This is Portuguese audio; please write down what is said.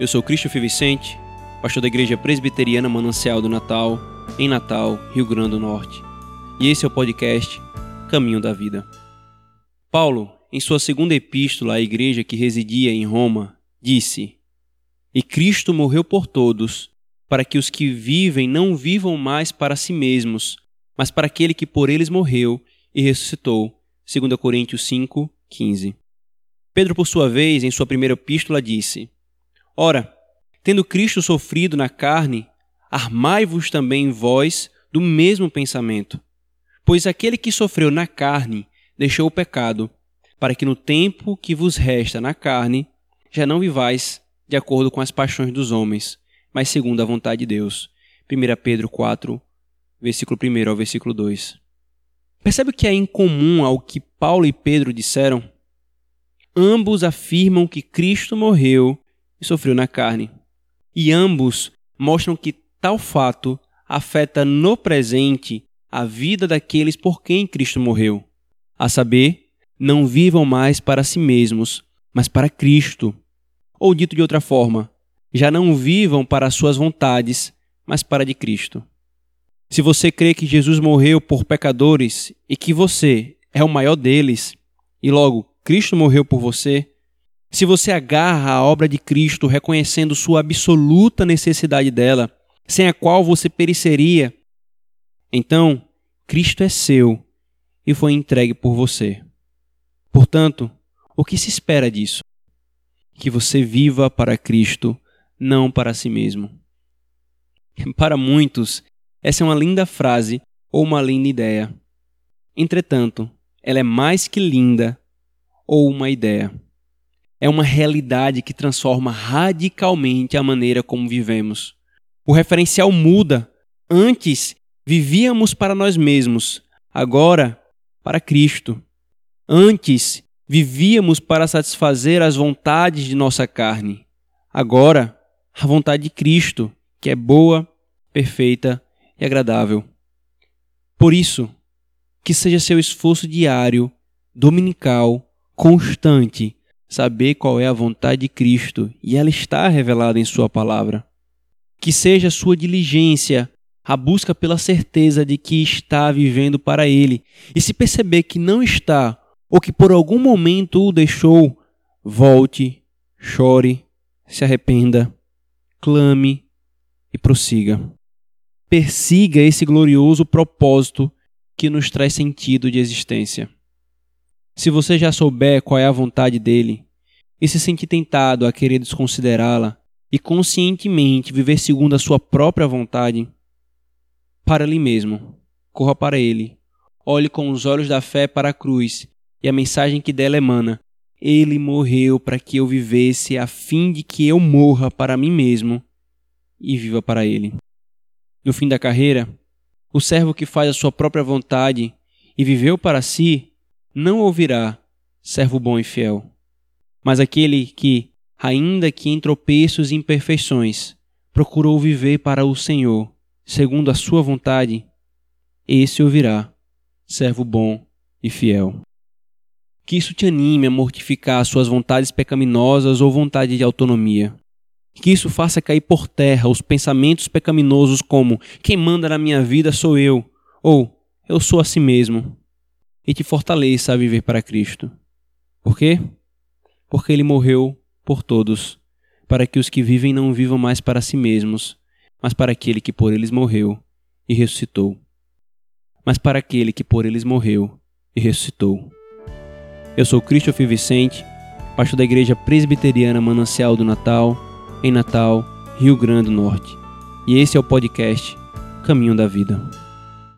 Eu sou Christopher Vicente, pastor da Igreja Presbiteriana Manancial do Natal, em Natal, Rio Grande do Norte. E esse é o podcast Caminho da Vida. Paulo, em sua segunda epístola à igreja que residia em Roma, disse: E Cristo morreu por todos, para que os que vivem não vivam mais para si mesmos, mas para aquele que por eles morreu e ressuscitou. 2 Coríntios 5, 15. Pedro, por sua vez, em sua primeira epístola, disse: Ora, tendo Cristo sofrido na carne, armai-vos também vós do mesmo pensamento. Pois aquele que sofreu na carne deixou o pecado, para que no tempo que vos resta na carne já não vivais de acordo com as paixões dos homens, mas segundo a vontade de Deus. 1 Pedro 4, versículo 1 ao versículo 2. Percebe o que é incomum ao que Paulo e Pedro disseram? Ambos afirmam que Cristo morreu e sofreu na carne. E ambos mostram que tal fato afeta no presente a vida daqueles por quem Cristo morreu. A saber, não vivam mais para si mesmos, mas para Cristo. Ou dito de outra forma, já não vivam para suas vontades, mas para de Cristo. Se você crê que Jesus morreu por pecadores e que você é o maior deles, e logo Cristo morreu por você, se você agarra a obra de Cristo reconhecendo sua absoluta necessidade dela, sem a qual você pereceria, então Cristo é seu e foi entregue por você. Portanto, o que se espera disso? Que você viva para Cristo, não para si mesmo. Para muitos, essa é uma linda frase ou uma linda ideia. Entretanto, ela é mais que linda ou uma ideia. É uma realidade que transforma radicalmente a maneira como vivemos. O referencial muda. Antes vivíamos para nós mesmos, agora para Cristo. Antes vivíamos para satisfazer as vontades de nossa carne, agora a vontade de Cristo, que é boa, perfeita e agradável. Por isso, que seja seu esforço diário, dominical, constante, saber qual é a vontade de Cristo e ela está revelada em Sua palavra. Que seja sua diligência a busca pela certeza de que está vivendo para Ele. E se perceber que não está, ou que por algum momento o deixou, volte, chore, se arrependa, clame e prossiga. Persiga esse glorioso propósito que nos traz sentido de existência. Se você já souber qual é a vontade dele e se sentir tentado a querer desconsiderá-la e conscientemente viver segundo a sua própria vontade, para ali mesmo, corra para ele, olhe com os olhos da fé para a cruz e a mensagem que dela emana. Ele morreu para que eu vivesse, a fim de que eu morra para mim mesmo e viva para ele. No fim da carreira, o servo que faz a sua própria vontade e viveu para si, não ouvirá, servo bom e fiel. Mas aquele que, ainda que em tropeços e imperfeições, procurou viver para o Senhor, segundo a sua vontade, esse ouvirá, servo bom e fiel. Que isso te anime a mortificar suas vontades pecaminosas ou vontade de autonomia. Que isso faça cair por terra os pensamentos pecaminosos como quem manda na minha vida sou eu ou eu sou a si mesmo. E te fortaleça a viver para Cristo. Por quê? Porque ele morreu por todos, para que os que vivem não vivam mais para si mesmos, mas para aquele que por eles morreu e ressuscitou. Mas para aquele que por eles morreu e ressuscitou. Eu sou Christopher Vicente, pastor da Igreja Presbiteriana Manancial do Natal em Natal, Rio Grande do Norte. E esse é o podcast Caminho da Vida.